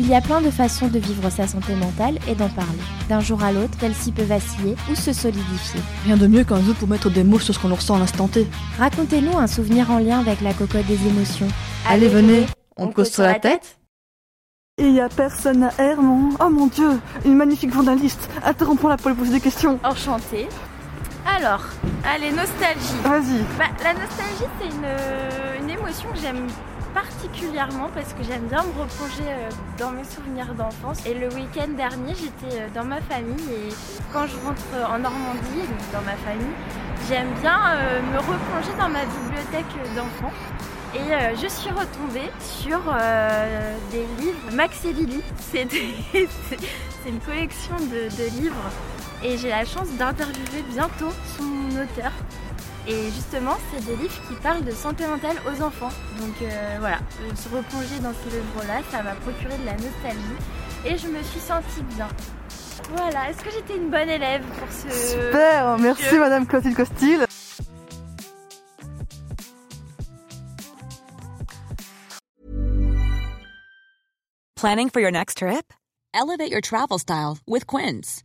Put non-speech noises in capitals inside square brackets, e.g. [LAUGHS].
Il y a plein de façons de vivre sa santé mentale et d'en parler. D'un jour à l'autre, celle-ci peut vaciller ou se solidifier. Rien de mieux qu'un jeu pour mettre des mots sur ce qu'on ressent à l'instant T. Racontez-nous un souvenir en lien avec la cocotte des émotions. Allez, venez, on cause sur la tête Il y a personne à Hermont. Oh mon dieu, une magnifique journaliste. Interrompons-la pour lui poser des questions. Enchantée. Alors, allez, nostalgie. Vas-y. Bah, la nostalgie, c'est une, une émotion que j'aime particulièrement parce que j'aime bien me replonger euh, dans mes souvenirs d'enfance. Et le week-end dernier, j'étais euh, dans ma famille et quand je rentre en Normandie, dans ma famille, j'aime bien euh, me replonger dans ma bibliothèque d'enfants. Et euh, je suis retombée sur euh, des livres Max et Lily. [LAUGHS] C'est une collection de livres et j'ai la chance d'interviewer bientôt son auteur. Et justement, c'est des livres qui parlent de santé mentale aux enfants. Donc euh, voilà, euh, se replonger dans ces livres-là, ça m'a procuré de la nostalgie et je me suis sentie bien. Voilà, est-ce que j'étais une bonne élève pour ce... Super, merci jeu Madame Clotilde Costil. Planning for your next trip? Elevate your travel style with Quince.